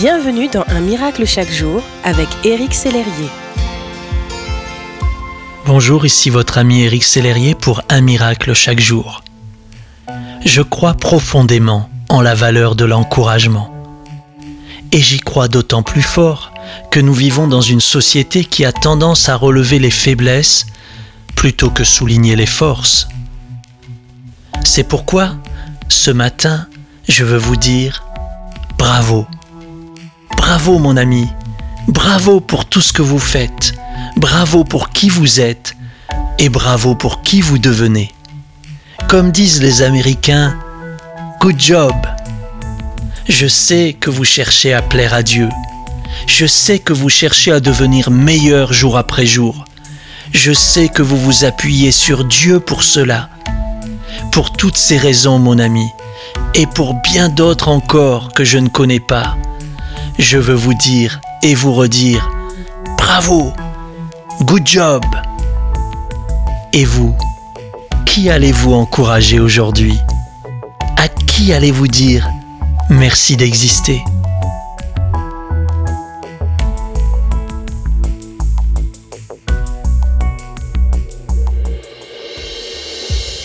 Bienvenue dans Un miracle chaque jour avec Éric Sellerier. Bonjour, ici votre ami Éric Sellerier pour Un miracle chaque jour. Je crois profondément en la valeur de l'encouragement. Et j'y crois d'autant plus fort que nous vivons dans une société qui a tendance à relever les faiblesses plutôt que souligner les forces. C'est pourquoi, ce matin, je veux vous dire bravo. Bravo mon ami. Bravo pour tout ce que vous faites. Bravo pour qui vous êtes. Et bravo pour qui vous devenez. Comme disent les Américains, good job. Je sais que vous cherchez à plaire à Dieu. Je sais que vous cherchez à devenir meilleur jour après jour. Je sais que vous vous appuyez sur Dieu pour cela. Pour toutes ces raisons, mon ami, et pour bien d'autres encore que je ne connais pas, je veux vous dire et vous redire bravo, good job. Et vous, qui allez-vous encourager aujourd'hui? À qui allez-vous dire merci d'exister?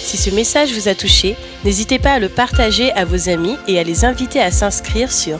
Si ce message vous a touché, n'hésitez pas à le partager à vos amis et à les inviter à s'inscrire sur